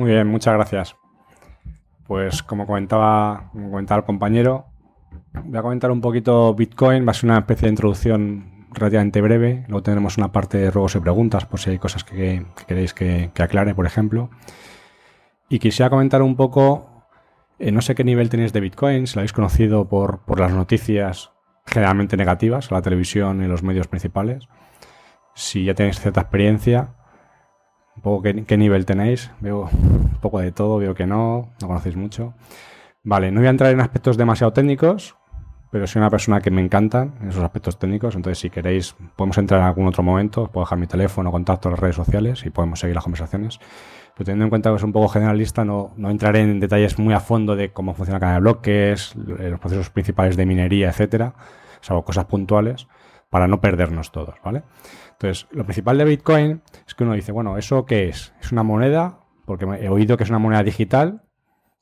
Muy bien, muchas gracias. Pues como comentaba, como comentaba el compañero, voy a comentar un poquito Bitcoin, va a ser una especie de introducción relativamente breve, luego tendremos una parte de ruegos y preguntas por si hay cosas que, queréis que, aclare, por ejemplo. Y quisiera comentar un poco, eh, no sé qué nivel tenéis de Bitcoin, si lo habéis conocido por, por las noticias generalmente negativas, la televisión y los medios principales, si ya tenéis cierta experiencia, un poco qué, nivel tenéis, veo un poco de todo, veo que no, no conocéis mucho. Vale, no voy a entrar en aspectos demasiado técnicos, pero soy una persona que me encantan esos aspectos técnicos, entonces si queréis podemos entrar en algún otro momento, os puedo dejar mi teléfono, contacto en las redes sociales y podemos seguir las conversaciones. Pero teniendo en cuenta que es un poco generalista, no, no entraré en detalles muy a fondo de cómo funciona la cadena de bloques, los procesos principales de minería, etcétera, salvo cosas puntuales, para no perdernos todos, ¿vale? Entonces, lo principal de Bitcoin es que uno dice, bueno, ¿eso qué es? ¿Es una moneda? Porque he oído que es una moneda digital,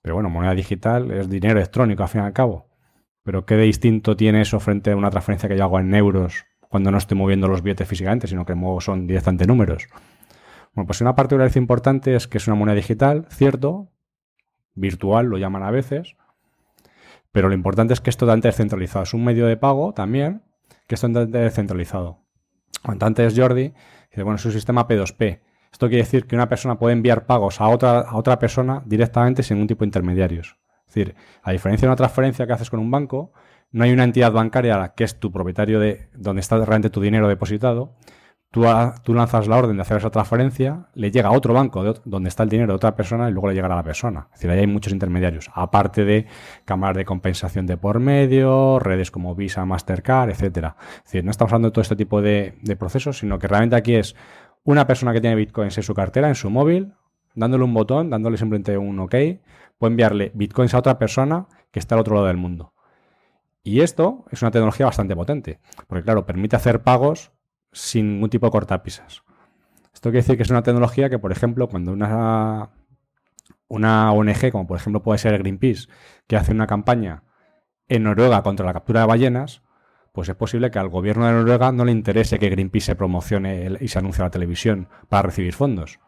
pero bueno, moneda digital es dinero electrónico al fin y al cabo. Pero ¿qué de distinto tiene eso frente a una transferencia que yo hago en euros cuando no estoy moviendo los billetes físicamente, sino que muevo son directamente números? Bueno, pues una particularidad importante es que es una moneda digital, cierto, virtual lo llaman a veces, pero lo importante es que es totalmente descentralizado. Es un medio de pago también que es totalmente descentralizado. Cuando antes Jordi dice, bueno, es un sistema P2P. Esto quiere decir que una persona puede enviar pagos a otra, a otra persona directamente sin ningún tipo de intermediarios. Es decir, a diferencia de una transferencia que haces con un banco, no hay una entidad bancaria que es tu propietario de donde está realmente tu dinero depositado. Tú, lanzas la orden de hacer esa transferencia, le llega a otro banco donde está el dinero de otra persona y luego le llegará a la persona. Es decir, ahí hay muchos intermediarios, aparte de cámaras de compensación de por medio, redes como Visa, Mastercard, etcétera. Es decir, no estamos hablando de todo este tipo de, de procesos, sino que realmente aquí es una persona que tiene bitcoins en su cartera, en su móvil, dándole un botón, dándole simplemente un OK, puede enviarle bitcoins a otra persona que está al otro lado del mundo. Y esto es una tecnología bastante potente, porque claro, permite hacer pagos sin ningún tipo de cortapisas. Esto quiere decir que es una tecnología que, por ejemplo, cuando una, una ONG, como por ejemplo puede ser Greenpeace, que hace una campaña en Noruega contra la captura de ballenas, pues es posible que al gobierno de Noruega no le interese que Greenpeace se promocione y se anuncie a la televisión para recibir fondos.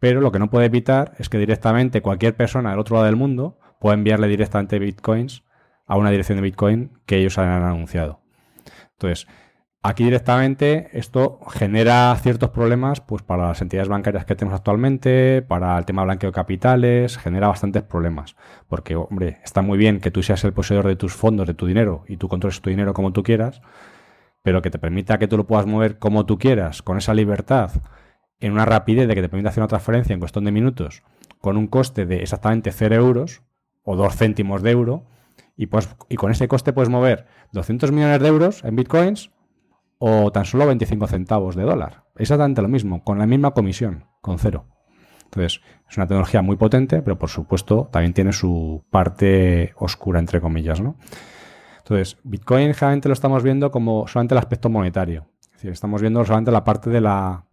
Pero lo que no puede evitar es que directamente cualquier persona del otro lado del mundo pueda enviarle directamente bitcoins a una dirección de bitcoin que ellos han anunciado. Entonces, aquí directamente esto genera ciertos problemas pues para las entidades bancarias que tenemos actualmente, para el tema de blanqueo de capitales, genera bastantes problemas. Porque, hombre, está muy bien que tú seas el poseedor de tus fondos, de tu dinero, y tú controles tu dinero como tú quieras, pero que te permita que tú lo puedas mover como tú quieras, con esa libertad en una rapidez de que te permite hacer una transferencia en cuestión de minutos con un coste de exactamente 0 euros o 2 céntimos de euro y, pues, y con ese coste puedes mover 200 millones de euros en bitcoins o tan solo 25 centavos de dólar. Exactamente lo mismo, con la misma comisión, con cero. Entonces, es una tecnología muy potente, pero por supuesto también tiene su parte oscura, entre comillas, ¿no? Entonces, Bitcoin generalmente lo estamos viendo como solamente el aspecto monetario. Es decir, estamos viendo solamente la parte de la,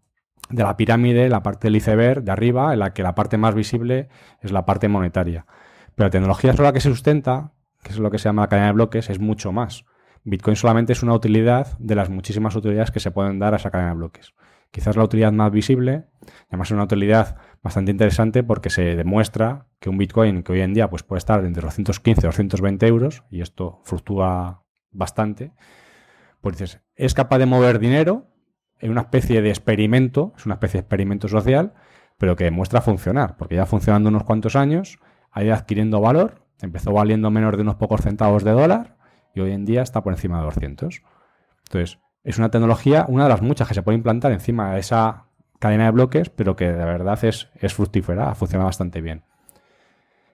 de la pirámide, la parte del iceberg de arriba, en la que la parte más visible es la parte monetaria. Pero la tecnología sobre la que se sustenta, que es lo que se llama la cadena de bloques, es mucho más. Bitcoin solamente es una utilidad de las muchísimas utilidades que se pueden dar a esa cadena de bloques. Quizás la utilidad más visible, además es una utilidad bastante interesante porque se demuestra que un Bitcoin que hoy en día pues, puede estar entre 215 y 220 euros, y esto fluctúa bastante, pues dices, es capaz de mover dinero en una especie de experimento, es una especie de experimento social, pero que demuestra funcionar, porque ya funcionando unos cuantos años, ha ido adquiriendo valor, empezó valiendo menos de unos pocos centavos de dólar y hoy en día está por encima de 200. Entonces, es una tecnología, una de las muchas que se puede implantar encima de esa cadena de bloques, pero que de verdad es, es fructífera, funciona bastante bien.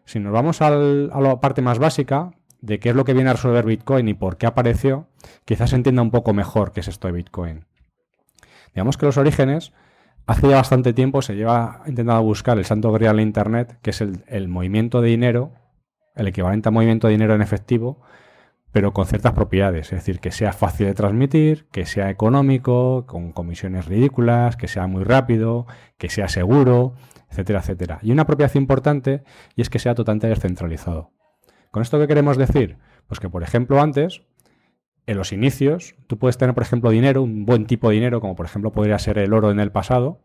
Si nos vamos a la parte más básica de qué es lo que viene a resolver Bitcoin y por qué apareció, quizás se entienda un poco mejor qué es esto de Bitcoin. Digamos que los orígenes, hace ya bastante tiempo se lleva intentando buscar el santo grial en Internet, que es el, movimiento de dinero, el equivalente a movimiento de dinero en efectivo, pero con ciertas propiedades, es decir, que sea fácil de transmitir, que sea económico, con comisiones ridículas, que sea muy rápido, que sea seguro, etcétera, etcétera. Y una propiedad importante y es que sea totalmente descentralizado. ¿Con esto qué queremos decir? Pues que, por ejemplo, antes en los inicios, tú puedes tener, por ejemplo, dinero, un buen tipo de dinero, como por ejemplo podría ser el oro en el pasado,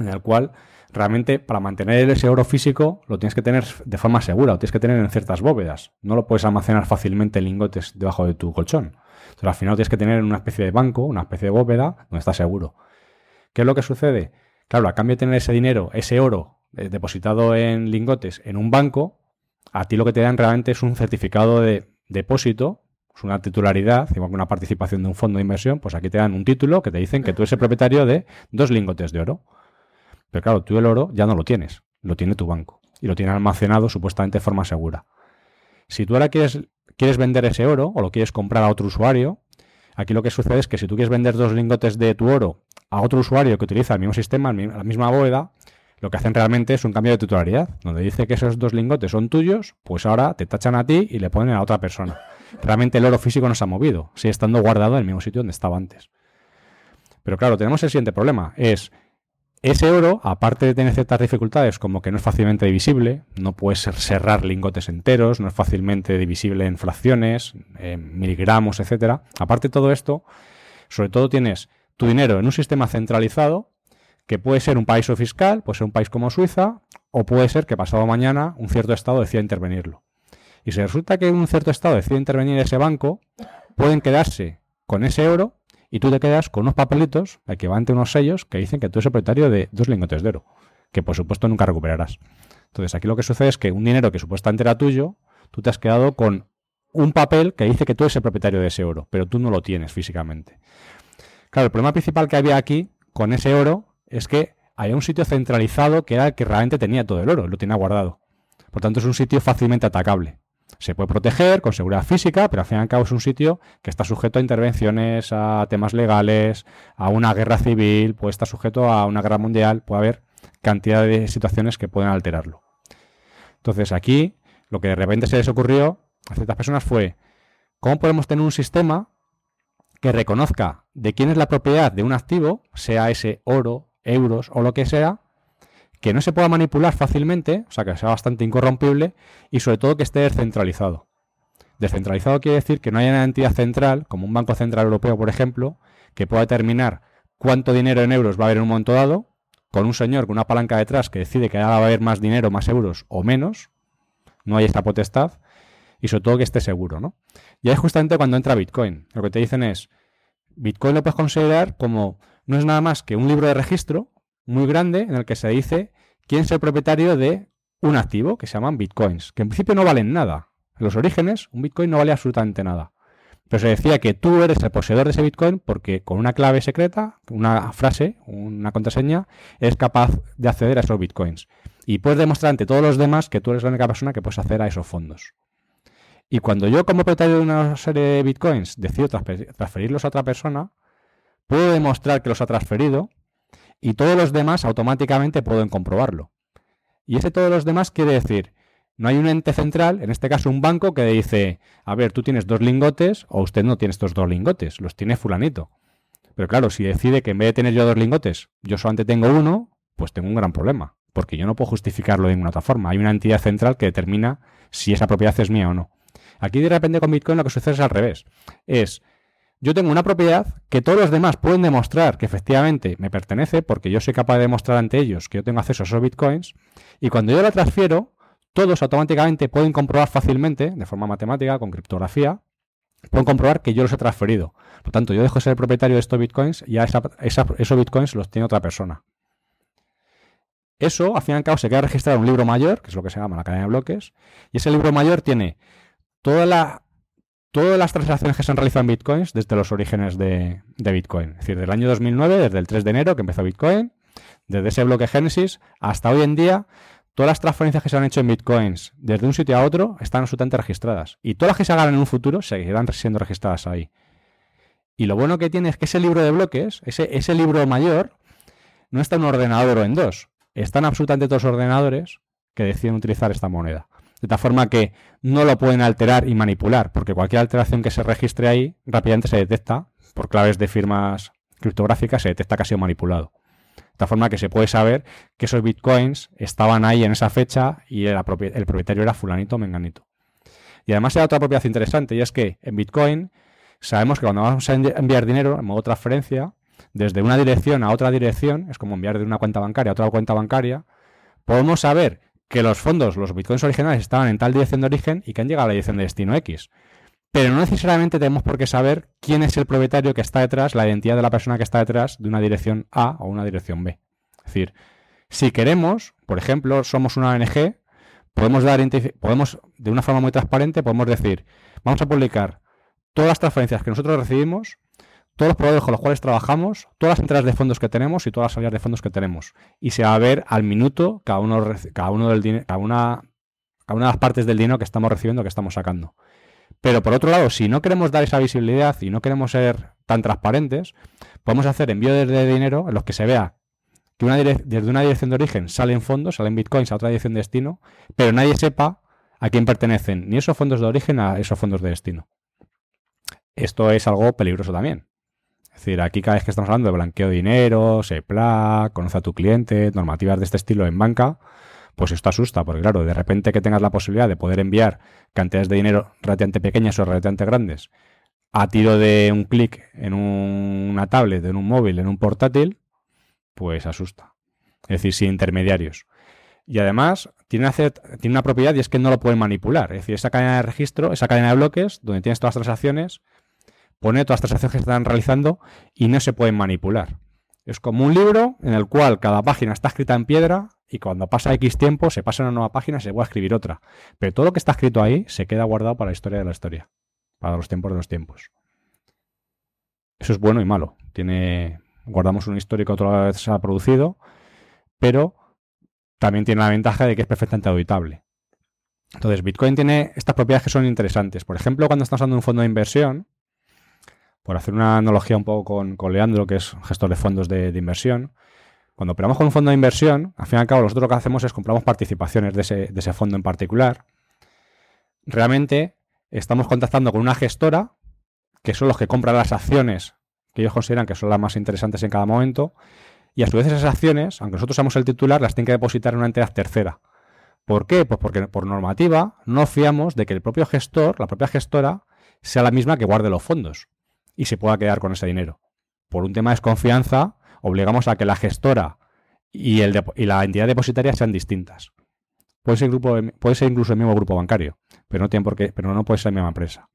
en el cual realmente para mantener ese oro físico lo tienes que tener de forma segura, lo tienes que tener en ciertas bóvedas. No lo puedes almacenar fácilmente en lingotes debajo de tu colchón. Entonces al final lo tienes que tener en una especie de banco, una especie de bóveda donde está seguro. ¿Qué es lo que sucede? Claro, a cambio de tener ese dinero, ese oro eh, depositado en lingotes en un banco, a ti lo que te dan realmente es un certificado de depósito, es una titularidad, igual que una participación de un fondo de inversión, pues aquí te dan un título que te dicen que tú eres el propietario de dos lingotes de oro. Pero claro, tú el oro ya no lo tienes, lo tiene tu banco y lo tiene almacenado supuestamente de forma segura. Si tú ahora quieres, quieres vender ese oro o lo quieres comprar a otro usuario, aquí lo que sucede es que si tú quieres vender dos lingotes de tu oro a otro usuario que utiliza el mismo sistema, la misma bóveda, lo que hacen realmente es un cambio de titularidad, donde dice que esos dos lingotes son tuyos, pues ahora te tachan a ti y le ponen a otra persona. Realmente el oro físico no se ha movido, sigue estando guardado en el mismo sitio donde estaba antes. Pero claro, tenemos el siguiente problema, es ese oro, aparte de tener ciertas dificultades como que no es fácilmente divisible, no puedes cerrar lingotes enteros, no es fácilmente divisible en fracciones, en miligramos, etcétera. Aparte de todo esto, sobre todo tienes tu dinero en un sistema centralizado que puede ser un paraíso fiscal, puede ser un país como Suiza, o puede ser que pasado mañana un cierto estado decida intervenirlo. Y si resulta que un cierto estado decide intervenir ese banco, pueden quedarse con ese oro y tú te quedas con unos papelitos equivalente a unos sellos que dicen que tú eres propietario de dos lingotes de oro, que por supuesto nunca recuperarás. Entonces aquí lo que sucede es que un dinero que supuestamente era tuyo, tú te has quedado con un papel que dice que tú eres el propietario de ese oro, pero tú no lo tienes físicamente. Claro, el problema principal que había aquí con ese oro es que había un sitio centralizado que era el que realmente tenía todo el oro, lo tenía guardado. Por tanto, es un sitio fácilmente atacable. Se puede proteger con seguridad física, pero al fin y al cabo es un sitio que está sujeto a intervenciones, a temas legales, a una guerra civil, puede estar sujeto a una guerra mundial, puede haber cantidad de situaciones que pueden alterarlo. Entonces aquí lo que de repente se les ocurrió a ciertas personas fue, ¿cómo podemos tener un sistema que reconozca de quién es la propiedad de un activo, sea ese oro, euros o lo que sea, que no se pueda manipular fácilmente, o sea, que sea bastante incorrompible y sobre todo que esté descentralizado. Descentralizado quiere decir que no haya una entidad central, como un Banco Central Europeo, por ejemplo, que pueda determinar cuánto dinero en euros va a haber en un momento dado, con un señor con una palanca detrás que decide que ahora va a haber más dinero, más euros o menos. No hay esta potestad. Y sobre todo que esté seguro, ¿no? Y ahí es justamente cuando entra Bitcoin. Lo que te dicen es, Bitcoin lo puedes considerar como, no es nada más que un libro de registro muy grande en el que se dice quién es el propietario de un activo que se llaman bitcoins, que en principio no valen nada. En los orígenes, un bitcoin no vale absolutamente nada. Pero se decía que tú eres el poseedor de ese bitcoin porque con una clave secreta, una frase, una contraseña, eres capaz de acceder a esos bitcoins. Y puedes demostrar ante todos los demás que tú eres la única persona que puedes acceder a esos fondos. Y cuando yo como propietario de una serie de bitcoins decido transferirlos a otra persona, puedo demostrar que los ha transferido y todos los demás automáticamente pueden comprobarlo. Y ese todos los demás quiere decir, no hay un ente central, en este caso un banco, que dice, a ver, tú tienes dos lingotes o usted no tiene estos dos lingotes, los tiene fulanito. Pero claro, si decide que en vez de tener yo dos lingotes, yo solamente tengo uno, pues tengo un gran problema, porque yo no puedo justificarlo de ninguna otra forma. Hay una entidad central que determina si esa propiedad es mía o no. Aquí de repente con Bitcoin lo que sucede es al revés. Es, yo tengo una propiedad que todos los demás pueden demostrar que efectivamente me pertenece porque yo soy capaz de demostrar ante ellos que yo tengo acceso a esos bitcoins y cuando yo la transfiero, todos automáticamente pueden comprobar fácilmente, de forma matemática, con criptografía, pueden comprobar que yo los he transferido. Por tanto, yo dejo de ser el propietario de estos bitcoins y ya esos bitcoins los tiene otra persona. Eso, al fin y al cabo, se queda registrado en un libro mayor, que es lo que se llama la cadena de bloques, y ese libro mayor tiene toda la todas las transacciones que se han realizado en bitcoins desde los orígenes de, Bitcoin. Es decir, del año 2009, desde el 3 de enero que empezó Bitcoin, desde ese bloque Génesis hasta hoy en día, todas las transferencias que se han hecho en bitcoins desde un sitio a otro están absolutamente registradas. Y todas las que se hagan en un futuro seguirán siendo registradas ahí. Y lo bueno que tiene es que ese libro de bloques, ese, ese libro mayor, no está en un ordenador o en dos. Están absolutamente todos los ordenadores que deciden utilizar esta moneda. De tal forma que no lo pueden alterar y manipular, porque cualquier alteración que se registre ahí rápidamente se detecta por claves de firmas criptográficas, se detecta que ha sido manipulado. De tal forma que se puede saber que esos bitcoins estaban ahí en esa fecha y el, propietario era fulanito o menganito. Y además hay otra propiedad interesante y es que en bitcoin sabemos que cuando vamos a enviar dinero en modo transferencia, desde una dirección a otra dirección, es como enviar de una cuenta bancaria a otra cuenta bancaria, podemos saber que los fondos, los bitcoins originales estaban en tal dirección de origen y que han llegado a la dirección de destino X. Pero no necesariamente tenemos por qué saber quién es el propietario que está detrás, la identidad de la persona que está detrás de una dirección A o una dirección B. Es decir, si queremos, por ejemplo, somos una ONG, podemos dar podemos de una forma muy transparente podemos decir, vamos a publicar todas las transferencias que nosotros recibimos, todos los proveedores con los cuales trabajamos, todas las entradas de fondos que tenemos y todas las salidas de fondos que tenemos. Y se va a ver al minuto cada uno, cada uno del cada una, cada una de las partes del dinero que estamos recibiendo, que estamos sacando. Pero por otro lado, si no queremos dar esa visibilidad y no queremos ser tan transparentes, podemos hacer envíos de dinero en los que se vea que una desde una dirección de origen salen fondos, salen bitcoins a otra dirección de destino, pero nadie sepa a quién pertenecen ni esos fondos de origen a esos fondos de destino. Esto es algo peligroso también. Es decir, aquí cada vez que estamos hablando de blanqueo de dinero, SEPLA, conoce a tu cliente, normativas de este estilo en banca, pues esto asusta, porque claro, de repente que tengas la posibilidad de poder enviar cantidades de dinero relativamente pequeñas o relativamente grandes a tiro de un clic en una tablet, en un móvil, en un portátil, pues asusta. Es decir, sin intermediarios. Y además tiene, tiene una propiedad y es que no lo pueden manipular. Es decir, esa cadena de registro, esa cadena de bloques, donde tienes todas las transacciones, pone todas las transacciones que están realizando y no se pueden manipular. Es como un libro en el cual cada página está escrita en piedra y cuando pasa X tiempo se pasa a una nueva página y se puede escribir otra. Pero todo lo que está escrito ahí se queda guardado para la historia de la historia, para los tiempos de los tiempos. Eso es bueno y malo. Tiene guardamos un histórico que otra vez se ha producido, pero también tiene la ventaja de que es perfectamente auditable. Entonces, Bitcoin tiene estas propiedades que son interesantes. Por ejemplo, cuando estamos usando un fondo de inversión, por hacer una analogía un poco con, Leandro, que es gestor de fondos de, inversión, cuando operamos con un fondo de inversión, al fin y al cabo, nosotros lo que hacemos es compramos participaciones de ese, de ese fondo en particular. Realmente estamos contactando con una gestora, que son los que compran las acciones que ellos consideran que son las más interesantes en cada momento, y a su vez esas acciones, aunque nosotros seamos el titular, las tienen que depositar en una entidad tercera. ¿Por qué? Pues porque por normativa no fiamos de que el propio gestor, la propia gestora, sea la misma que guarde los fondos y se pueda quedar con ese dinero. Por un tema de desconfianza, obligamos a que la gestora y, el la entidad depositaria sean distintas. Puede ser, grupo, puede ser incluso el mismo grupo bancario, pero no, tiene por qué, pero no puede ser la misma empresa.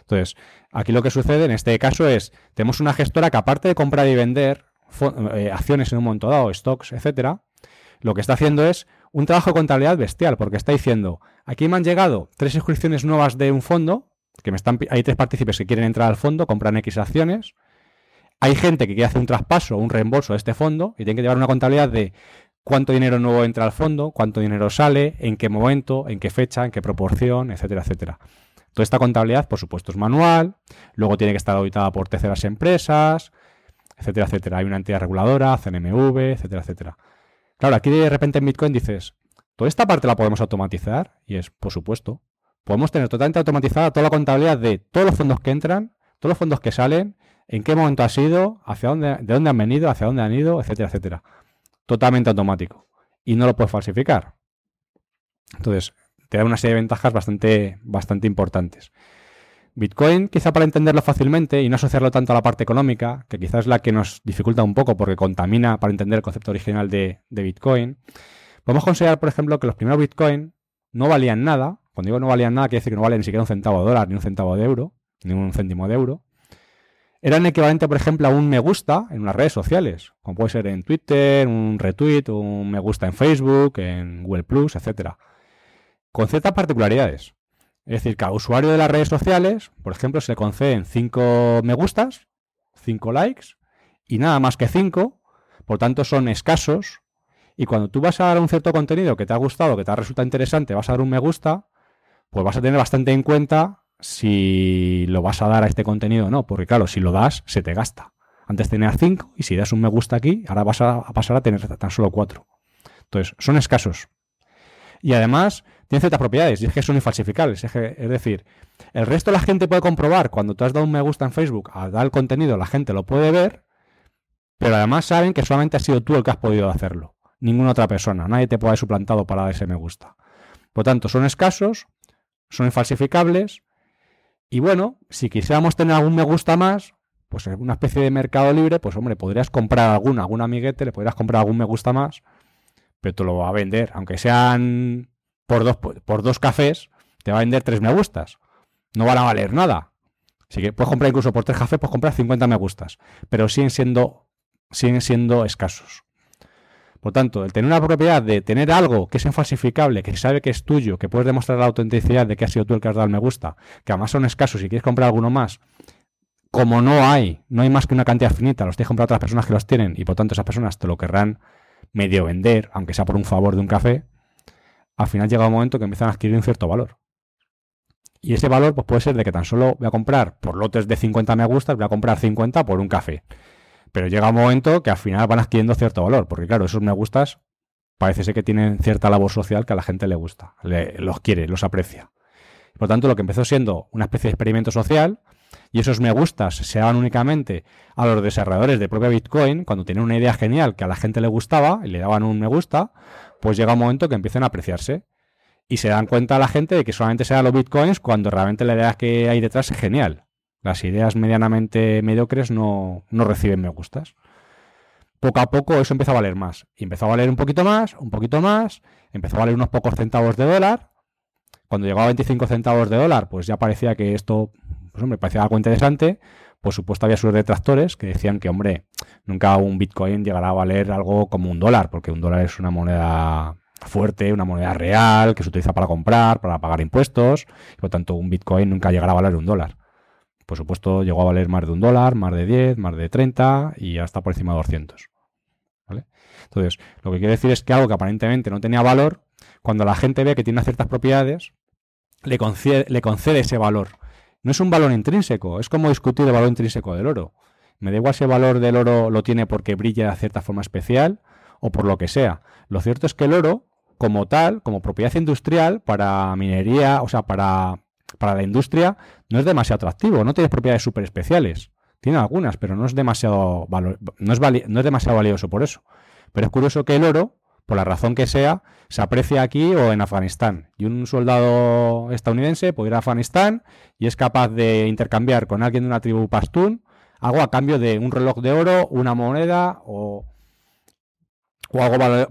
Entonces, aquí lo que sucede en este caso es, tenemos una gestora que aparte de comprar y vender eh, acciones en un momento dado, stocks, etcétera, lo que está haciendo es un trabajo de contabilidad bestial, porque está diciendo, aquí me han llegado tres inscripciones nuevas de un fondo, que me están, hay tres partícipes que quieren entrar al fondo, compran X acciones, hay gente que quiere hacer un traspaso un reembolso de este fondo y tiene que llevar una contabilidad de cuánto dinero nuevo entra al fondo, cuánto dinero sale, en qué momento, en qué fecha, en qué proporción, etcétera, etcétera. Toda esta contabilidad, por supuesto, es manual, luego tiene que estar auditada por terceras empresas, etcétera, etcétera. Hay una entidad reguladora, CNMV, etcétera, etcétera. Claro, aquí de repente en Bitcoin dices, ¿toda esta parte la podemos automatizar? Y es, por supuesto. Podemos tener totalmente automatizada toda la contabilidad de todos los fondos que entran, todos los fondos que salen, en qué momento ha sido, hacia dónde, de dónde han venido, hacia dónde han ido, etcétera, etcétera. Totalmente automático. Y no lo puedes falsificar. Entonces, te da una serie de ventajas bastante, bastante importantes. Bitcoin, quizá para entenderlo fácilmente y no asociarlo tanto a la parte económica, que quizás es la que nos dificulta un poco porque contamina para entender el concepto original de, Bitcoin, podemos considerar, por ejemplo, que los primeros Bitcoin no valían nada. Cuando digo no valían nada, quiere decir que no valen ni siquiera un centavo de dólar, ni un centavo de euro, ni un céntimo de euro. Eran equivalente, por ejemplo, a un me gusta en unas redes sociales, como puede ser en Twitter, un retweet, un me gusta en Facebook, en Google Plus, etcétera con ciertas particularidades. Es decir, cada usuario de las redes sociales, por ejemplo, se le conceden 5 me gustas, 5 likes y nada más que 5, por tanto son escasos. Y cuando tú vas a dar un cierto contenido que te ha gustado, que te ha resultado interesante, vas a dar un me gusta, pues vas a tener bastante en cuenta si lo vas a dar a este contenido o no, porque claro, si lo das, se te gasta. Antes tenía 5 y si das un me gusta aquí, ahora vas a, pasar a tener tan solo 4. Entonces, son escasos. Y además, tiene ciertas propiedades y es que son infalsificables. Es, decir, el resto de la gente puede comprobar cuando tú has dado un me gusta en Facebook, a dar el contenido, la gente lo puede ver, pero además saben que solamente has sido tú el que has podido hacerlo. Ninguna otra persona. Nadie te puede haber suplantado para dar ese me gusta. Por tanto, son escasos, son infalsificables. Y bueno, si quisiéramos tener algún me gusta más, pues en una especie de mercado libre, pues hombre, podrías comprar alguna, algún amiguete, le podrías comprar algún me gusta más, pero te lo va a vender, aunque sean por dos, por dos cafés, te va a vender tres me gustas. No van a valer nada. Así que puedes comprar incluso por tres cafés, puedes comprar 50 me gustas, pero siguen siendo, siguen siendo escasos. Por tanto, el tener una propiedad de tener algo que es infalsificable, que se sabe que es tuyo, que puedes demostrar la autenticidad de que has sido tú el que has dado el me gusta, que además son escasos y quieres comprar alguno más, como no hay, no hay más que una cantidad finita, los tienes que comprar otras personas que los tienen y por tanto esas personas te lo querrán medio vender, aunque sea por un favor de un café, al final llega un momento que empiezan a adquirir un cierto valor. Y ese valor pues puede ser de que tan solo voy a comprar por lotes de 50 me gustas, voy a comprar 50 por un café. Pero llega un momento que al final van adquiriendo cierto valor, porque claro, esos me gustas parece ser que tienen cierta labor social que a la gente le gusta, los quiere, los aprecia. Por tanto, lo que empezó siendo una especie de experimento social, y esos me gustas se daban únicamente a los desarrolladores de propia Bitcoin, cuando tenían una idea genial que a la gente le gustaba y le daban un me gusta, pues llega un momento que empiezan a apreciarse. Y se dan cuenta a la gente de que solamente se dan los bitcoins cuando realmente la idea que hay detrás es genial. Las ideas medianamente mediocres no, no reciben me gustas. Poco a poco eso empezó a valer más. Y empezó a valer un poquito más, un poquito más, empezó a valer unos pocos centavos de dólar. Cuando llegó a 25 centavos de dólar, pues ya parecía que esto pues hombre, parecía algo interesante. Por supuesto, había sus detractores que decían que, hombre, nunca un Bitcoin llegará a valer algo como un dólar, porque un dólar es una moneda fuerte, una moneda real, que se utiliza para comprar, para pagar impuestos, y por tanto un Bitcoin nunca llegará a valer un dólar. Por supuesto, llegó a valer más de un dólar, más de 10, más de 30 y hasta por encima de 200. ¿Vale? Entonces, lo que quiero decir es que algo que aparentemente no tenía valor, cuando la gente ve que tiene ciertas propiedades, le concede, le concede ese valor no es un valor intrínseco, es como discutir el valor intrínseco del oro. Me da igual si el valor del oro lo tiene porque brilla de cierta forma especial o por lo que sea. Lo cierto es que el oro, como tal, como propiedad industrial, para minería, o sea, para, para la industria, no es demasiado atractivo, no tiene propiedades súper especiales. Tiene algunas, pero no es demasiado no es, no es demasiado valioso por eso. Pero es curioso que el oro por la razón que sea, se aprecia aquí o en Afganistán. Y un soldado estadounidense puede ir a Afganistán y es capaz de intercambiar con alguien de una tribu pastún algo a cambio de un reloj de oro, una moneda o, o algo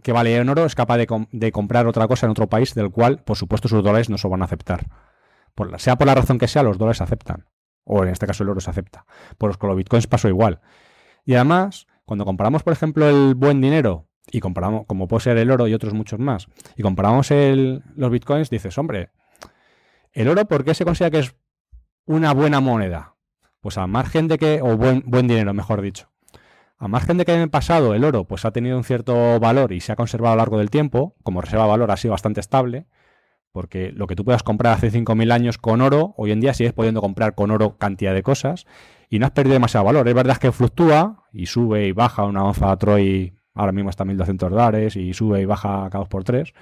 que vale en oro, es capaz de, comprar otra cosa en otro país del cual, por supuesto, sus dólares no se van a aceptar. Sea por la razón que sea, los dólares aceptan. O en este caso el oro se acepta. Por con los bitcoins pasó igual. Y además, cuando comparamos, por ejemplo, el buen dinero y comparamos, como puede ser el oro y otros muchos más, y comparamos los bitcoins, dices, hombre, ¿el oro por qué se considera que es una buena moneda? Pues al margen de que, o buen, buen dinero, mejor dicho. A margen de que en el pasado el oro pues ha tenido un cierto valor y se ha conservado a lo largo del tiempo, como reserva de valor ha sido bastante estable, porque lo que tú puedas comprar hace 5.000 años con oro, hoy en día sigues pudiendo comprar con oro cantidad de cosas y no has perdido demasiado valor. Es verdad que fluctúa y sube y baja una onza Troy ahora mismo está 1.200 dólares y sube y baja cada dos por tres.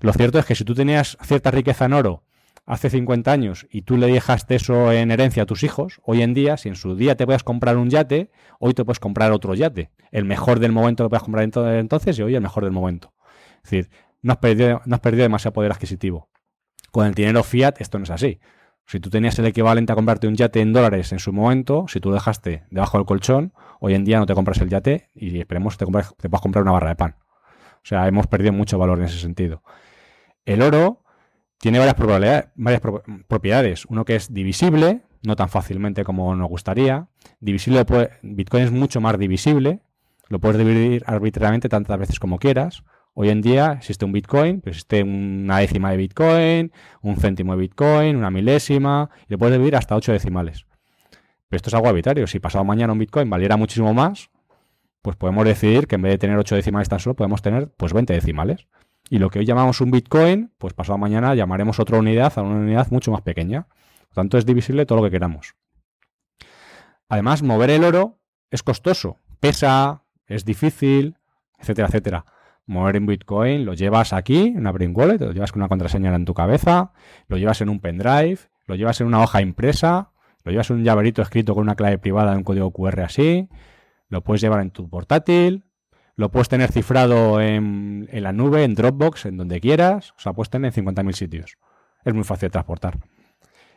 Lo cierto es que si tú tenías cierta riqueza en oro hace 50 años y tú le dejaste eso en herencia a tus hijos, hoy en día, si en su día te puedes comprar un yate, hoy te puedes comprar otro yate. El mejor del momento que puedes comprar entonces y hoy el mejor del momento. Es decir, no has perdido, no demasiado poder adquisitivo. Con el dinero fiat esto no es así. Si tú tenías el equivalente a comprarte un yate en dólares en su momento, si tú lo dejaste debajo del colchón, hoy en día no te compras el yate y esperemos te, te puedas comprar una barra de pan. O sea, hemos perdido mucho valor en ese sentido. El oro tiene varias, varias propiedades. Uno que es divisible, no tan fácilmente como nos gustaría. Divisible, Bitcoin es mucho más divisible. Lo puedes dividir arbitrariamente tantas veces como quieras. Hoy en día existe un Bitcoin, existe una décima de Bitcoin, un céntimo de Bitcoin, una milésima, y le puedes dividir hasta ocho decimales. Pero esto es algo arbitrario. Si pasado mañana un Bitcoin valiera muchísimo más, pues podemos decidir que en vez de tener ocho decimales tan solo, podemos tener pues 20 decimales. Y lo que hoy llamamos un Bitcoin, pues pasado mañana llamaremos otra unidad a una unidad mucho más pequeña. Por tanto, es divisible todo lo que queramos. Además, mover el oro es costoso, pesa, es difícil, etcétera, etcétera mover en Bitcoin, lo llevas aquí, en una Brain Wallet, lo llevas con una contraseña en tu cabeza, lo llevas en un pendrive, lo llevas en una hoja impresa, lo llevas en un llaverito escrito con una clave privada de un código QR así, lo puedes llevar en tu portátil, lo puedes tener cifrado en, la nube, en Dropbox, en donde quieras, o sea, puedes tener en 50.000 sitios. Es muy fácil de transportar.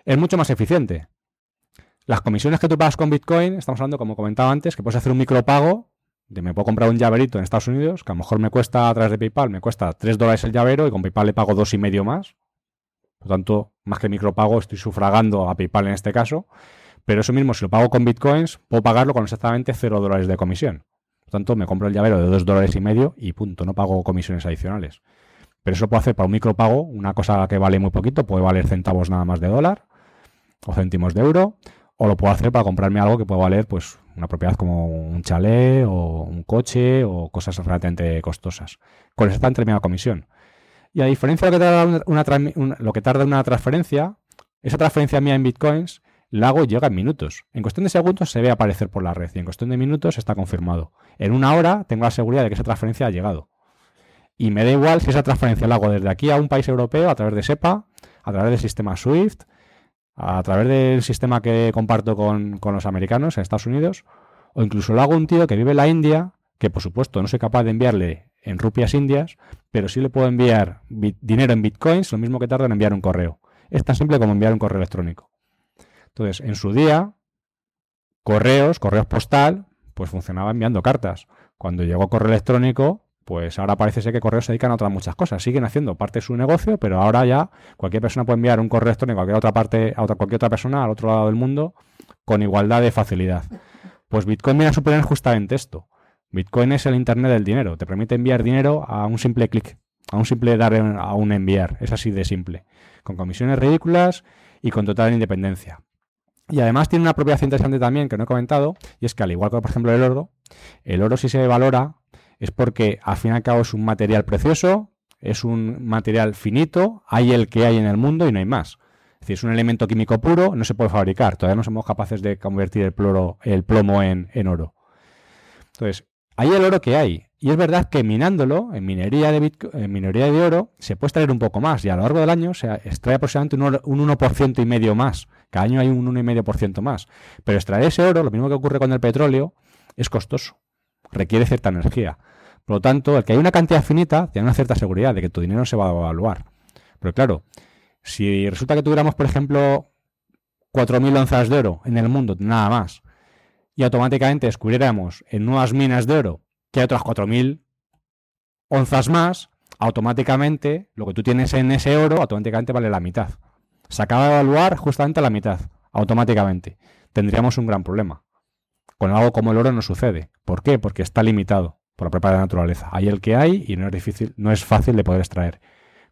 Es mucho más eficiente. Las comisiones que tú pagas con Bitcoin, estamos hablando, como comentaba antes, que puedes hacer un micropago de me puedo comprar un llaverito en Estados Unidos, que a lo mejor me cuesta a través de PayPal, me cuesta 3 dólares el llavero y con PayPal le pago dos y medio más. Por tanto, más que micropago, estoy sufragando a PayPal en este caso. Pero eso mismo, si lo pago con bitcoins, puedo pagarlo con exactamente 0 dólares de comisión. Por tanto, me compro el llavero de 2 dólares y medio y punto, no pago comisiones adicionales. Pero eso lo puedo hacer para un micropago, una cosa que vale muy poquito, puede valer centavos nada más de dólar o céntimos de euro, o lo puedo hacer para comprarme algo que puede valer pues una propiedad como un chalet o un coche o cosas relativamente costosas, con esa determinada comisión. Y a diferencia de lo que tarda una, lo que tarda una transferencia, esa transferencia mía en bitcoins la hago y llega en minutos. En cuestión de segundos se ve aparecer por la red y en cuestión de minutos está confirmado. En una hora tengo la seguridad de que esa transferencia ha llegado. Y me da igual si esa transferencia la hago desde aquí a un país europeo a través de SEPA, a través del sistema SWIFT, a través del sistema que comparto con, los americanos en Estados Unidos, o incluso lo hago un tío que vive en la India, que por supuesto no soy capaz de enviarle en rupias indias, pero sí le puedo enviar dinero en bitcoins, lo mismo que tarda en enviar un correo. Es tan simple como enviar un correo electrónico. Entonces, en su día, correos, correos postal, pues funcionaba enviando cartas. Cuando llegó correo electrónico, pues ahora parece ser que correos se dedican a otras muchas cosas. Siguen haciendo parte de su negocio, pero ahora ya cualquier persona puede enviar un correo electrónico a cualquier otra parte, a otra, cualquier otra persona al otro lado del mundo con igualdad de facilidad. Pues Bitcoin viene a suponer justamente esto. Bitcoin es el Internet del dinero. Te permite enviar dinero a un simple clic, a un simple dar a un enviar. Es así de simple. Con comisiones ridículas y con total independencia. Y además tiene una propiedad interesante también que no he comentado, y es que al igual que por ejemplo el oro, el oro si se valora es porque al fin y al cabo es un material precioso, es un material finito, hay el que hay en el mundo y no hay más. Es decir, es un elemento químico puro, no se puede fabricar, todavía no somos capaces de convertir el, el plomo en, oro. Entonces, hay el oro que hay, y es verdad que minándolo en minería de, en minería de oro se puede extraer un poco más y a lo largo del año se extrae aproximadamente un, un 1% y medio más cada año hay un 1,5% más. Pero extraer ese oro, lo mismo que ocurre con el petróleo, es costoso. Requiere cierta energía. Por lo tanto, el que hay una cantidad finita tiene una cierta seguridad de que tu dinero se va a evaluar. Pero claro, si resulta que tuviéramos, por ejemplo, 4.000 onzas de oro en el mundo, nada más, y automáticamente descubriéramos en nuevas minas de oro que hay otras 4.000 onzas más, automáticamente lo que tú tienes en ese oro automáticamente vale la mitad se acaba de evaluar justamente la mitad, automáticamente. Tendríamos un gran problema. Con algo como el oro no sucede. ¿Por qué? Porque está limitado por la propia naturaleza. Hay el que hay y no es difícil, no es fácil de poder extraer.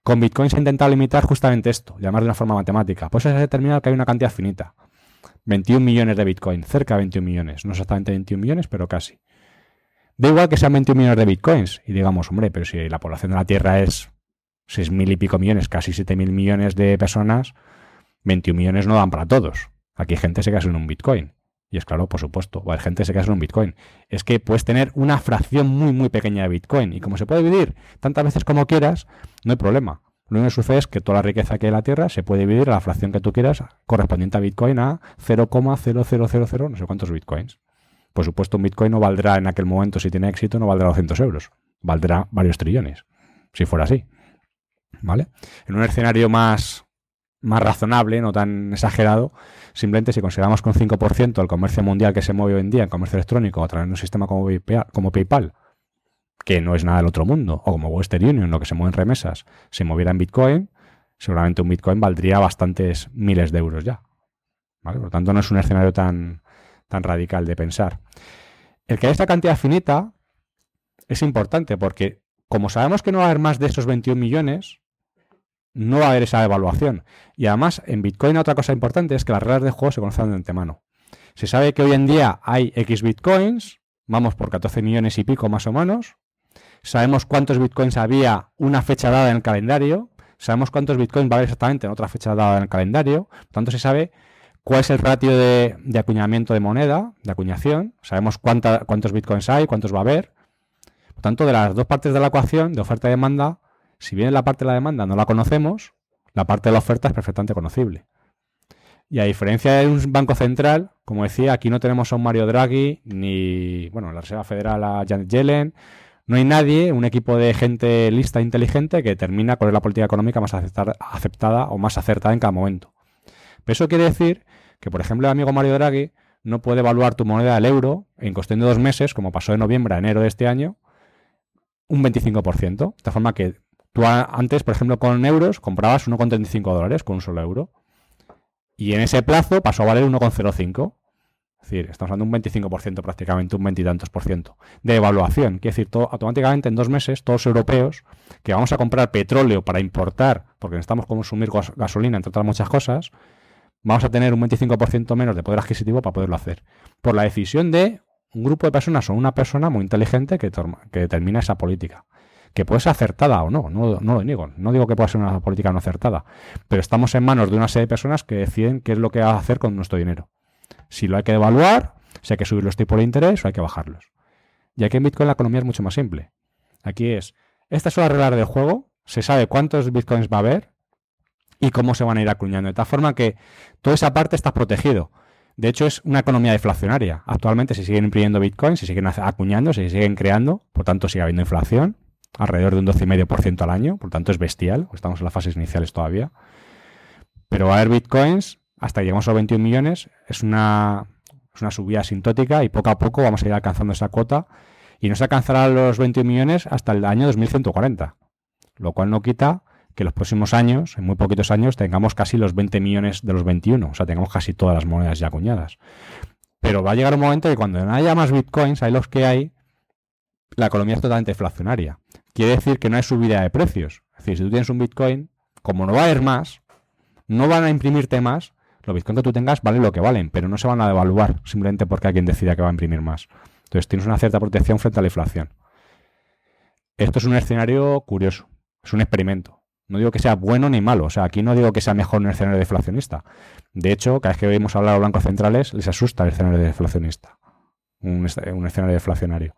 Con Bitcoin se ha intentado limitar justamente esto, llamar de una forma matemática. Pues se ha determinado que hay una cantidad finita. 21 millones de Bitcoin, cerca de 21 millones. No exactamente 21 millones, pero casi. Da igual que sean 21 millones de Bitcoins. Y digamos, hombre, pero si la población de la Tierra es seis mil y pico millones, casi siete mil millones de personas, 21 millones no dan para todos. Aquí hay gente se casa en un Bitcoin. Y es claro, por supuesto, o hay gente que se casa en un Bitcoin. Es que puedes tener una fracción muy, muy pequeña de Bitcoin. Y como se puede dividir tantas veces como quieras, no hay problema. Lo único que sucede es que toda la riqueza que hay en la Tierra se puede dividir a la fracción que tú quieras correspondiente a Bitcoin a 0,0000 no sé cuántos Bitcoins. Por supuesto, un Bitcoin no valdrá en aquel momento, si tiene éxito, no valdrá 200 euros. Valdrá varios trillones, si fuera así. ¿vale? En un escenario más, más razonable, no tan exagerado, simplemente si consideramos con 5% el comercio mundial que se mueve hoy en día en comercio electrónico a través de un sistema como PayPal, como PayPal, que no es nada del otro mundo, o como Western Union, lo que se mueve en remesas, se moviera en Bitcoin, seguramente un Bitcoin valdría bastantes miles de euros ya. ¿vale? Por lo tanto, no es un escenario tan, tan radical de pensar. El que haya esta cantidad finita es importante porque, como sabemos que no va a haber más de esos 21 millones, no va a haber esa evaluación. Y además, en Bitcoin otra cosa importante es que las reglas de juego se conocen de antemano. Se sabe que hoy en día hay X Bitcoins, vamos por 14 millones y pico más o menos. Sabemos cuántos Bitcoins había una fecha dada en el calendario. Sabemos cuántos Bitcoins va a haber exactamente en otra fecha dada en el calendario. Por tanto, se sabe cuál es el ratio de, acuñamiento de moneda, de acuñación. Sabemos cuántos Bitcoins hay, cuántos va a haber. Por tanto, de las dos partes de la ecuación, de oferta y demanda, si bien la parte de la demanda no la conocemos, la parte de la oferta es perfectamente conocible. Y a diferencia de un banco central, como decía, aquí no tenemos a un Mario Draghi ni, bueno, la Reserva Federal a Janet Yellen. No hay nadie, un equipo de gente lista e inteligente que determina cuál es la política económica más aceptada o más acertada en cada momento. Pero eso quiere decir que, por ejemplo, el amigo Mario Draghi no puede evaluar tu moneda del euro en cuestión de dos meses, como pasó de noviembre a enero de este año, un 25%. De forma que tú antes, por ejemplo, con euros comprabas 1,35 dólares con un solo euro. Y en ese plazo pasó a valer 1,05. Es decir, estamos hablando de un 25% prácticamente, un veintitantos por ciento de evaluación. Quiere decir, automáticamente en dos meses, todos europeos que vamos a comprar petróleo para importar, porque necesitamos consumir gasolina, entre otras muchas cosas, vamos a tener un 25% menos de poder adquisitivo para poderlo hacer. Por la decisión de un grupo de personas o una persona muy inteligente que, que determina esa política. Que puede ser acertada o no, no, no lo niego. No digo que pueda ser una política no acertada. Pero estamos en manos de una serie de personas que deciden qué es lo que va a hacer con nuestro dinero. Si lo hay que devaluar, si hay que subir los tipos de interés o hay que bajarlos. Y aquí en Bitcoin la economía es mucho más simple. Aquí es, estas son las reglas del juego, se sabe cuántos Bitcoins va a haber y cómo se van a ir acuñando. De tal forma que toda esa parte está protegido. De hecho, es una economía deflacionaria. Actualmente se siguen imprimiendo bitcoins, se siguen acuñando, se siguen creando, por tanto sigue habiendo inflación, alrededor de un 12,5% al año, por tanto es bestial, estamos en las fases iniciales todavía. Pero va a haber bitcoins hasta que lleguemos a los 21 millones, es una, es una subida asintótica y poco a poco vamos a ir alcanzando esa cuota y no se alcanzará los 21 millones hasta el año 2140, lo cual no quita que los próximos años, en muy poquitos años, tengamos casi los 20 millones de los 21, o sea, tengamos casi todas las monedas ya acuñadas. Pero va a llegar un momento que cuando no haya más bitcoins, hay los que hay, la economía es totalmente inflacionaria. Quiere decir que no hay subida de precios. Es decir, si tú tienes un bitcoin, como no va a haber más, no van a imprimirte más, los bitcoins que tú tengas valen lo que valen, pero no se van a devaluar simplemente porque alguien decida que va a imprimir más. Entonces tienes una cierta protección frente a la inflación. Esto es un escenario curioso, es un experimento. No digo que sea bueno ni malo, o sea, aquí no digo que sea mejor un escenario deflacionista. De hecho, cada vez que oímos hablar a los bancos centrales, les asusta el escenario deflacionista, un, escenario deflacionario.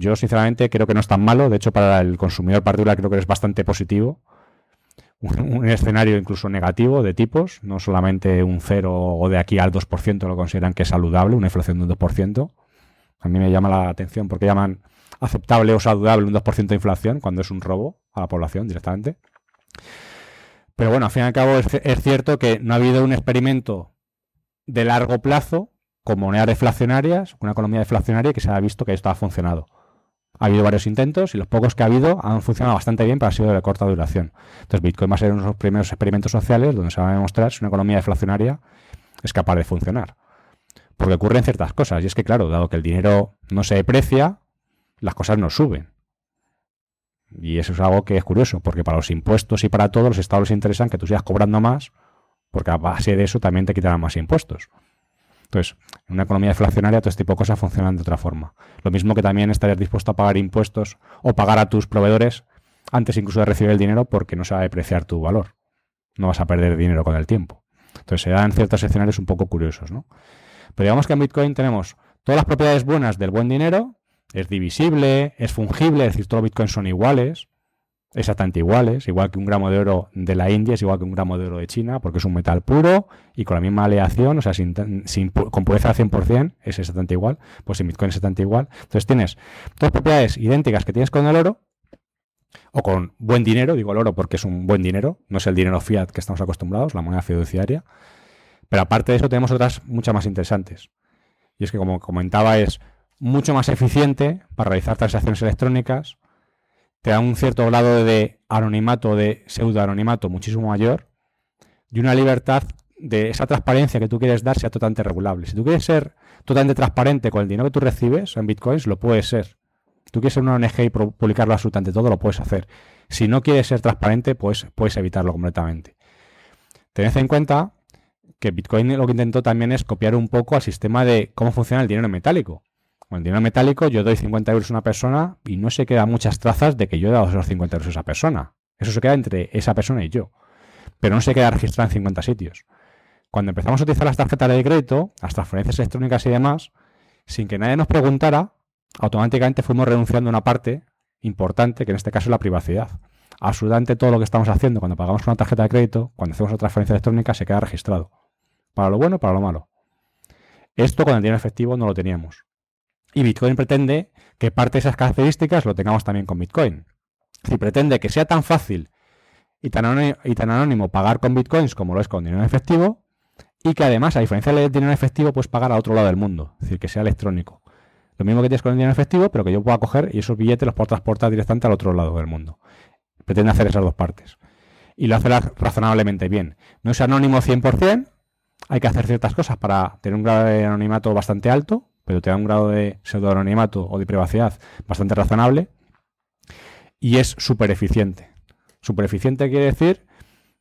Yo, sinceramente, creo que no es tan malo. De hecho, para el consumidor particular creo que es bastante positivo. Un, escenario incluso negativo de tipos, no solamente un 0 o de aquí al 2% lo consideran que es saludable, una inflación de un 2%. A mí me llama la atención porque llaman aceptable o saludable un 2% de inflación cuando es un robo a la población directamente. Pero bueno, al fin y al cabo es, cierto que no ha habido un experimento de largo plazo con monedas deflacionarias, una economía deflacionaria que se ha visto que esto ha funcionado. Ha habido varios intentos y los pocos que ha habido han funcionado bastante bien, pero han sido de corta duración. Entonces Bitcoin va a ser uno de los primeros experimentos sociales donde se va a demostrar si una economía deflacionaria es capaz de funcionar. Porque ocurren ciertas cosas. Y es que, claro, dado que el dinero no se deprecia, las cosas no suben. Y eso es algo que es curioso, porque para los impuestos y para todos los estados les interesan que tú sigas cobrando más, porque a base de eso también te quitarán más impuestos. Entonces, en una economía deflacionaria todo este tipo de cosas funcionan de otra forma. Lo mismo que también estarías dispuesto a pagar impuestos o pagar a tus proveedores antes incluso de recibir el dinero porque no se va a depreciar tu valor. No vas a perder dinero con el tiempo. Entonces se dan ciertos escenarios un poco curiosos, ¿no? Pero digamos que en Bitcoin tenemos todas las propiedades buenas del buen dinero es divisible, es fungible, es decir, todos los bitcoins son iguales, exactamente iguales, igual que un gramo de oro de la India es igual que un gramo de oro de China, porque es un metal puro y con la misma aleación, o sea, sin, con pureza al 100%, es exactamente igual, pues en Bitcoin es exactamente igual. Entonces tienes dos propiedades idénticas que tienes con el oro, o con buen dinero, digo el oro porque es un buen dinero, no es el dinero fiat que estamos acostumbrados, la moneda fiduciaria, pero aparte de eso tenemos otras muchas más interesantes. Y es que como comentaba es mucho más eficiente para realizar transacciones electrónicas, te da un cierto grado de anonimato, de pseudo anonimato muchísimo mayor y una libertad de esa transparencia que tú quieres dar sea totalmente regulable. Si tú quieres ser totalmente transparente con el dinero que tú recibes en bitcoins, lo puedes ser. Tú quieres ser una ONG y publicarlo absolutamente todo, lo puedes hacer. Si no quieres ser transparente, pues puedes evitarlo completamente. Tened en cuenta que Bitcoin lo que intentó también es copiar un poco al sistema de cómo funciona el dinero metálico. Con el dinero metálico yo doy 50 euros a una persona y no se quedan muchas trazas de que yo he dado esos 50 euros a esa persona. Eso se queda entre esa persona y yo. Pero no se queda registrado en 50 sitios. Cuando empezamos a utilizar las tarjetas de crédito, las transferencias electrónicas y demás, sin que nadie nos preguntara, automáticamente fuimos renunciando a una parte importante, que en este caso es la privacidad. Absolutamente todo lo que estamos haciendo cuando pagamos una tarjeta de crédito, cuando hacemos una transferencia electrónica, se queda registrado. Para lo bueno para lo malo. Esto con el dinero efectivo no lo teníamos. Y Bitcoin pretende que parte de esas características lo tengamos también con Bitcoin. Si pretende que sea tan fácil y tan, anónimo, y tan anónimo pagar con Bitcoins como lo es con dinero efectivo, y que además, a diferencia del dinero efectivo, puedes pagar a otro lado del mundo, es decir, que sea electrónico. Lo mismo que tienes con dinero efectivo, pero que yo pueda coger y esos billetes los puedo transportar directamente al otro lado del mundo. Pretende hacer esas dos partes. Y lo hace razonablemente bien. No es anónimo 100%, hay que hacer ciertas cosas para tener un grado de anonimato bastante alto, pero te da un grado de pseudo-anonimato o de privacidad bastante razonable. Y es súper eficiente. Súper eficiente quiere decir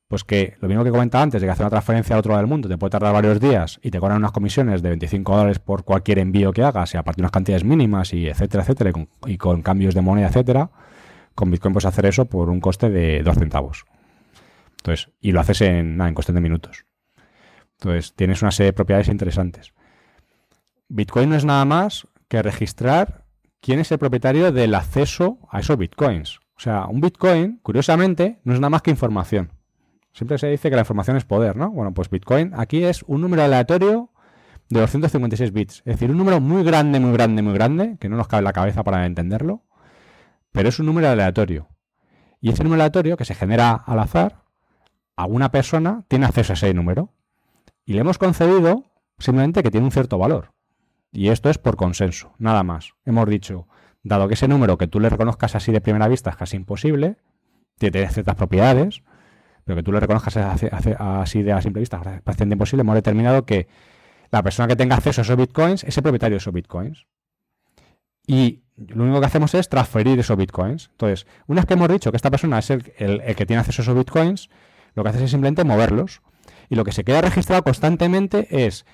pues que lo mismo que comentaba antes, de que hacer una transferencia al otro lado del mundo te puede tardar varios días y te cobran unas comisiones de 25 dólares por cualquier envío que hagas, y aparte unas cantidades mínimas y etcétera, etcétera, y con, cambios de moneda, etcétera, con Bitcoin puedes hacer eso por un coste de 2 centavos. Entonces, y lo haces en, en cuestión de minutos. Entonces, tienes una serie de propiedades interesantes. Bitcoin no es nada más que registrar quién es el propietario del acceso a esos bitcoins. O sea, un bitcoin, curiosamente, no es nada más que información. Siempre se dice que la información es poder, ¿no? Bueno, pues Bitcoin aquí es un número aleatorio de 256 bits. Es decir, un número muy grande, muy grande, muy grande, que no nos cabe la cabeza para entenderlo, pero es un número aleatorio. Y ese número aleatorio, que se genera al azar, alguna persona tiene acceso a ese número. Y le hemos concedido simplemente que tiene un cierto valor. Y esto es por consenso, nada más. Hemos dicho, dado que ese número que tú le reconozcas así de primera vista es casi imposible, tiene ciertas propiedades, pero que tú le reconozcas así de a simple vista, bastante imposible, hemos determinado que la persona que tenga acceso a esos bitcoins es el propietario de esos bitcoins. Y lo único que hacemos es transferir esos bitcoins. Entonces, una vez que hemos dicho que esta persona es el, que tiene acceso a esos bitcoins, lo que hace es simplemente moverlos. Y lo que se queda registrado constantemente es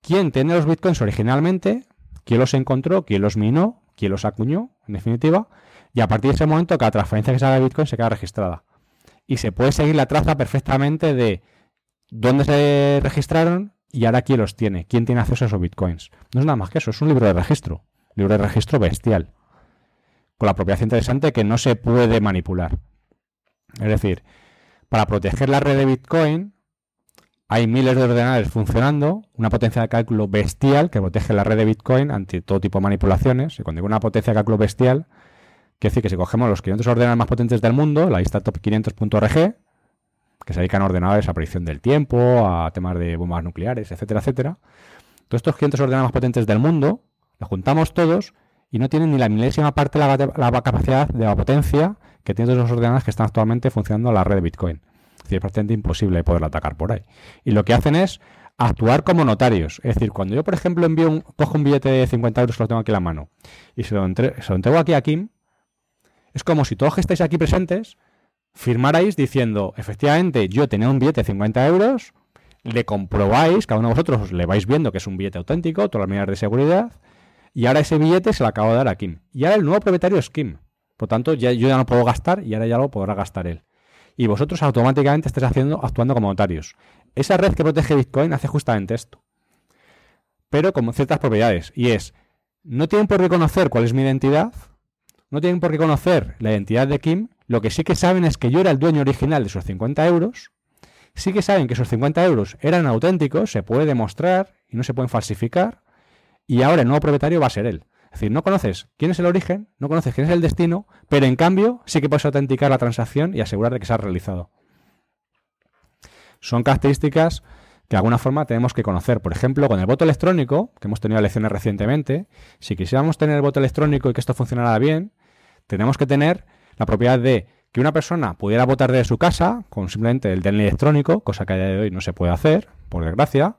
quién tiene los bitcoins originalmente, quién los encontró, quién los minó, quién los acuñó, en definitiva. Y a partir de ese momento, cada transferencia que se haga de bitcoin se queda registrada y se puede seguir la traza perfectamente de dónde se registraron y ahora quién los tiene, quién tiene acceso a esos bitcoins. No es nada más que eso, es un libro de registro, libro de registro bestial, con la propiedad interesante que no se puede manipular. Es decir, para proteger la red de Bitcoin hay miles de ordenadores funcionando, una potencia de cálculo bestial que protege la red de Bitcoin ante todo tipo de manipulaciones. Y cuando digo una potencia de cálculo bestial, Quiere decir que si cogemos los 500 ordenadores más potentes del mundo, la lista top500.org, que se dedican a ordenadores a predicción del tiempo, a temas de bombas nucleares, etcétera, etcétera. Todos estos 500 ordenadores más potentes del mundo, los juntamos todos y no tienen ni la milésima parte de la, capacidad de la potencia que tienen todos los ordenadores que están actualmente funcionando en la red de Bitcoin. Es prácticamente imposible poder atacar por ahí. Y lo que hacen es actuar como notarios. Es decir, cuando yo, por ejemplo, envío un, cojo un billete de 50 euros lo tengo aquí en la mano y se lo, se lo entrego aquí a Kim, es como si todos que estáis aquí presentes firmarais diciendo, efectivamente, yo tenía un billete de 50 euros, le comprobáis, cada uno de vosotros le vais viendo que es un billete auténtico, todas las medidas de seguridad, y ahora ese billete se lo acabo de dar a Kim. Y ahora el nuevo propietario es Kim. Por tanto, ya, yo ya no puedo gastar y ahora ya lo podrá gastar él. Y vosotros automáticamente estáis haciendo, actuando como notarios. Esa red que protege Bitcoin hace justamente esto. Pero con ciertas propiedades. Y es, no tienen por qué conocer cuál es mi identidad, no tienen por qué conocer la identidad de Kim, lo que sí que saben es que yo era el dueño original de esos 50 euros, sí que saben que esos 50 euros eran auténticos, se puede demostrar y no se pueden falsificar, y ahora el nuevo propietario va a ser él. Es decir, no conoces quién es el origen, no conoces quién es el destino, pero en cambio sí que puedes autenticar la transacción y asegurar de que se ha realizado. Son características que de alguna forma tenemos que conocer. Por ejemplo, con el voto electrónico, que hemos tenido lecciones recientemente, si quisiéramos tener el voto electrónico y que esto funcionara bien, tenemos que tener la propiedad de que una persona pudiera votar desde su casa con simplemente el DNI electrónico, cosa que a día de hoy no se puede hacer, por desgracia,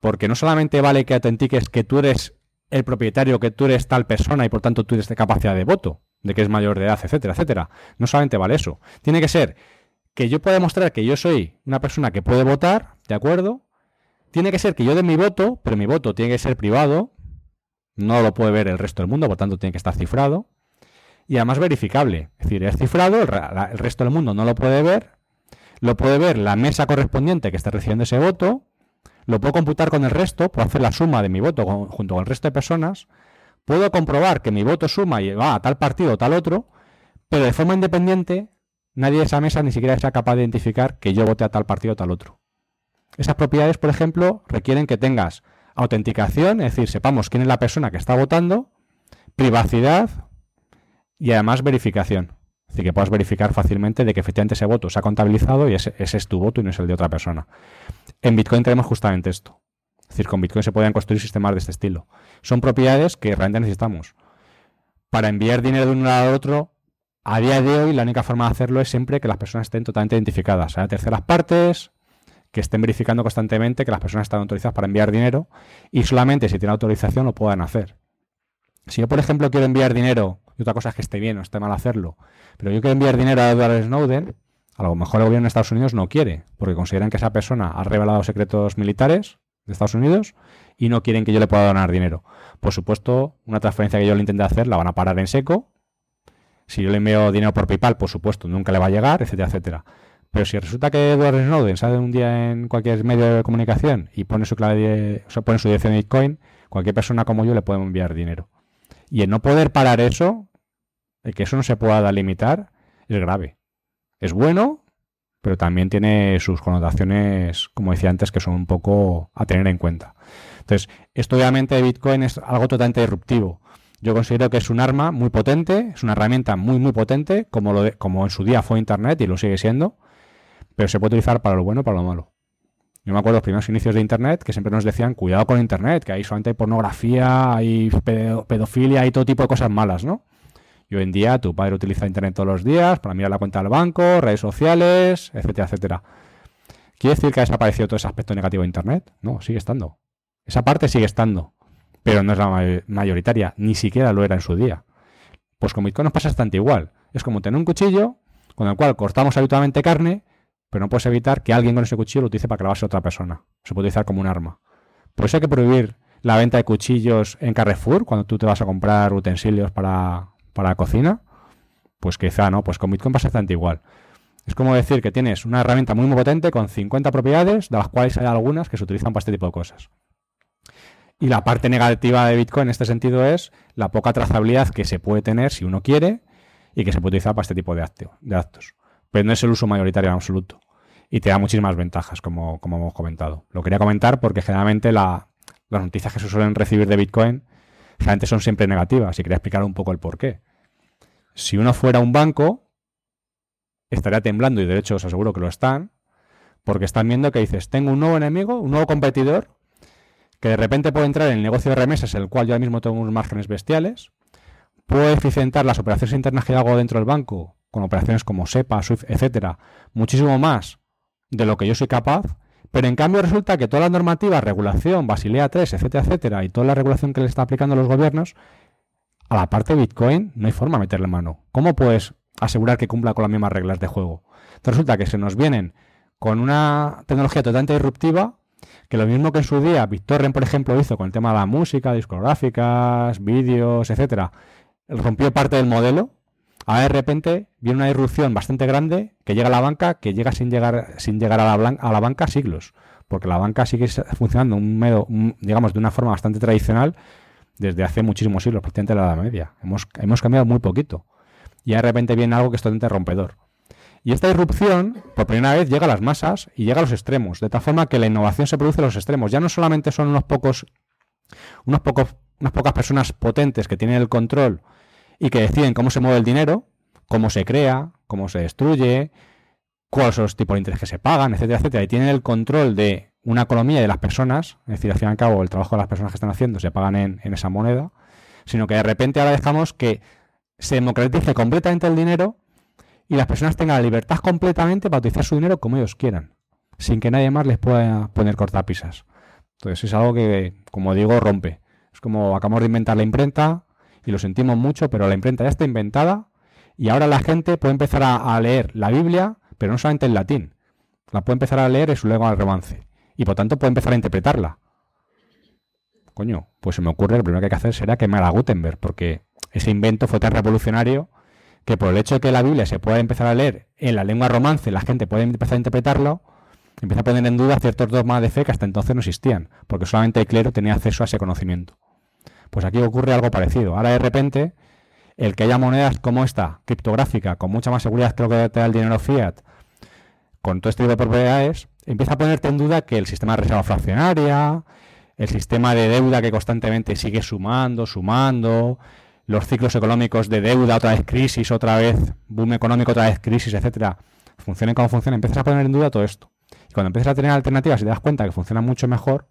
porque no solamente vale que autentiques que tú eres el propietario, que tú eres tal persona y por tanto tú eres de capacidad de voto, de que es mayor de edad, etcétera, etcétera. No solamente vale eso. Tiene que ser que yo pueda demostrar que yo soy una persona que puede votar, ¿de acuerdo? Tiene que ser que yo dé mi voto, pero mi voto tiene que ser privado, no lo puede ver el resto del mundo, por tanto tiene que estar cifrado. Y además verificable, es decir, es cifrado, el, resto del mundo no lo puede ver, lo puede ver la mesa correspondiente que está recibiendo ese voto, lo puedo computar con el resto, puedo hacer la suma de mi voto junto con el resto de personas, puedo comprobar que mi voto suma y va a tal partido o tal otro, pero de forma independiente nadie de esa mesa ni siquiera sea capaz de identificar que yo vote a tal partido o tal otro. Esas propiedades, por ejemplo, requieren que tengas autenticación, es decir, sepamos quién es la persona que está votando, privacidad y además verificación. Decir, que puedas verificar fácilmente de que efectivamente ese voto se ha contabilizado y ese, ese es tu voto y no es el de otra persona. En Bitcoin tenemos justamente esto. Es decir, con Bitcoin se pueden construir sistemas de este estilo. Son propiedades que realmente necesitamos. Para enviar dinero de un lado al otro, a día de hoy la única forma de hacerlo es siempre que las personas estén totalmente identificadas. Hay terceras partes que estén verificando constantemente que las personas están autorizadas para enviar dinero y solamente si tienen autorización lo puedan hacer. Si yo, por ejemplo, quiero enviar dinero, y otra cosa es que esté bien o esté mal hacerlo, pero yo quiero enviar dinero a Edward Snowden, a lo mejor el gobierno de Estados Unidos no quiere, porque consideran que esa persona ha revelado secretos militares de Estados Unidos y no quieren que yo le pueda donar dinero. Por supuesto, una transferencia que yo le intente hacer la van a parar en seco. Si yo le envío dinero por PayPal, por supuesto, nunca le va a llegar, etcétera, etcétera. Pero si resulta que Edward Snowden sale un día en cualquier medio de comunicación y pone su clave, o pone su dirección de Bitcoin, cualquier persona como yo le puede enviar dinero. Y el no poder parar eso, el que eso no se pueda limitar, es grave. Es bueno, pero también tiene sus connotaciones, como decía antes, que son un poco a tener en cuenta. Entonces, esto obviamente de Bitcoin es algo totalmente disruptivo. Yo considero que es un arma muy potente, es una herramienta muy, muy potente, como, lo como en su día fue Internet y lo sigue siendo, pero se puede utilizar para lo bueno y para lo malo. Yo me acuerdo los primeros inicios de Internet que siempre nos decían, cuidado con Internet, que ahí solamente hay pornografía, hay pedofilia, hay todo tipo de cosas malas, ¿no? Y hoy en día tu padre utiliza Internet todos los días para mirar la cuenta del banco, redes sociales, etcétera, etcétera. ¿Quiere decir que ha desaparecido todo ese aspecto negativo de Internet? No, sigue estando. Esa parte sigue estando, pero no es la mayoritaria, ni siquiera lo era en su día. Pues con Bitcoin nos pasa bastante igual. Es como tener un cuchillo con el cual cortamos habitualmente carne, pero no puedes evitar que alguien con ese cuchillo lo utilice para clavarse a otra persona. Se puede utilizar como un arma. Por eso hay que prohibir la venta de cuchillos en Carrefour cuando tú te vas a comprar utensilios para, para la cocina, pues quizá no, pues con Bitcoin pasa exactamente igual. Es como decir que tienes una herramienta muy, muy potente con 50 propiedades, de las cuales hay algunas que se utilizan para este tipo de cosas. Y la parte negativa de Bitcoin en este sentido es la poca trazabilidad que se puede tener si uno quiere y que se puede utilizar para este tipo de, de actos. Pero no es el uso mayoritario en absoluto. Y te da muchísimas ventajas, como, como hemos comentado. Lo quería comentar porque generalmente las noticias que se suelen recibir de Bitcoin generalmente son siempre negativas y quería explicar un poco el por qué. Si uno fuera un banco, estaría temblando, y de hecho os aseguro que lo están, porque están viendo que dices, tengo un nuevo enemigo, un nuevo competidor, que de repente puede entrar en el negocio de remesas, el cual yo ahora mismo tengo unos márgenes bestiales, puedo eficientar las operaciones internas que hago dentro del banco, con operaciones como SEPA, SWIFT, etcétera, muchísimo más de lo que yo soy capaz, pero en cambio resulta que toda la normativa, regulación, Basilea 3, etcétera, etcétera, y toda la regulación que le está aplicando a los gobiernos, a la parte de Bitcoin no hay forma de meterle mano. ¿Cómo puedes asegurar que cumpla con las mismas reglas de juego? Entonces resulta que se nos vienen con una tecnología totalmente disruptiva, que lo mismo que en su día BitTorrent, por ejemplo, hizo con el tema de la música, discográficas, vídeos, etcétera, rompió parte del modelo. Ahora de repente viene una disrupción bastante grande que llega a la banca, que llega sin llegar, sin llegar a, la, a la banca siglos, porque la banca sigue funcionando un medio, digamos, de una forma bastante tradicional desde hace muchísimos siglos, prácticamente la Edad Media. Hemos, hemos cambiado muy poquito. Y de repente viene algo que es totalmente rompedor. Y esta irrupción, por primera vez, llega a las masas y llega a los extremos, de tal forma que la innovación se produce en los extremos. Ya no solamente son unos pocos, unos pocos, unas pocas personas potentes que tienen el control y que deciden cómo se mueve el dinero, cómo se crea, cómo se destruye, cuáles son los tipos de interés que se pagan, etcétera, etcétera, y tienen el control de una economía de las personas, es decir, al fin y al cabo el trabajo de las personas que están haciendo se pagan en, esa moneda, sino que de repente ahora dejamos que se democratice completamente el dinero y las personas tengan la libertad completamente para utilizar su dinero como ellos quieran, sin que nadie más les pueda poner cortapisas. Entonces es algo que, como digo, rompe. Es como acabamos de inventar la imprenta y lo sentimos mucho, pero la imprenta ya está inventada y ahora la gente puede empezar a, leer la Biblia, pero no solamente en latín. La puede empezar a leer en su lengua al romance y por tanto puede empezar a interpretarla. Coño, pues se me ocurre que lo primero que hay que hacer será quemar a Gutenberg, porque ese invento fue tan revolucionario que por el hecho de que la Biblia se pueda empezar a leer en la lengua romance, la gente puede empezar a interpretarlo, empieza a poner en duda ciertos dogmas de fe que hasta entonces no existían, porque solamente el clero tenía acceso a ese conocimiento. Pues aquí ocurre algo parecido. Ahora de repente, el que haya monedas como esta, criptográfica, con mucha más seguridad que lo que te da el dinero fiat, con todo este tipo de propiedades, empieza a ponerte en duda que el sistema de reserva fraccionaria, el sistema de deuda que constantemente sigue sumando, sumando, los ciclos económicos de deuda, otra vez crisis, otra vez boom económico, otra vez crisis, etcétera, funcionen como funcionan, empiezas a poner en duda todo esto. Y cuando empiezas a tener alternativas y te das cuenta que funcionan mucho mejor,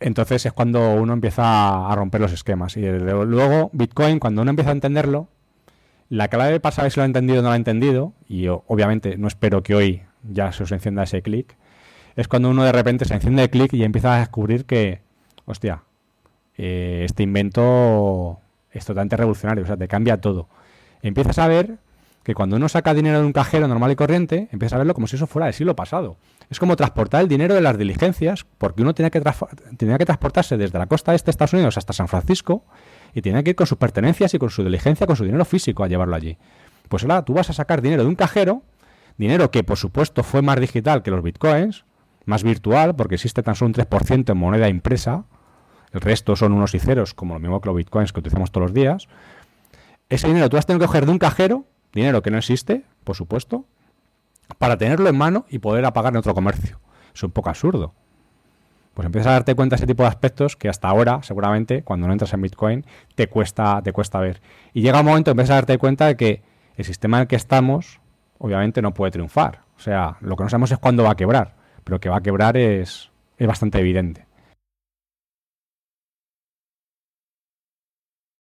entonces es cuando uno empieza a romper los esquemas. Y luego, Bitcoin, cuando uno empieza a entenderlo, la clave para saber si lo ha entendido o no lo ha entendido, y obviamente no espero que hoy ya se os encienda ese clic, es cuando uno de repente se enciende el clic y empieza a descubrir que, hostia, eh, este invento es totalmente revolucionario, o sea, te cambia todo. Empiezas a ver que cuando uno saca dinero de un cajero normal y corriente, empiezas a verlo como si eso fuera del siglo pasado. Es como transportar el dinero de las diligencias, porque uno tenía que, transportarse desde la costa este de Estados Unidos hasta San Francisco y tenía que ir con sus pertenencias y con su diligencia, con su dinero físico a llevarlo allí. Pues ahora tú vas a sacar dinero de un cajero, dinero que por supuesto fue más digital que los bitcoins, más virtual, porque existe tan solo un 3% en moneda impresa, el resto son unos y ceros, como lo mismo que los bitcoins que utilizamos todos los días. Ese dinero tú has tenido que coger de un cajero, dinero que no existe, por supuesto, para tenerlo en mano y poder apagar en otro comercio. Es un poco absurdo. Pues empiezas a darte cuenta de ese tipo de aspectos que hasta ahora, seguramente, cuando no entras en Bitcoin, te cuesta, te cuesta ver. Y llega un momento, empiezas a darte cuenta de que el sistema en el que estamos, obviamente, no puede triunfar. O sea, lo que no sabemos es cuándo va a quebrar, pero que va a quebrar es, es bastante evidente.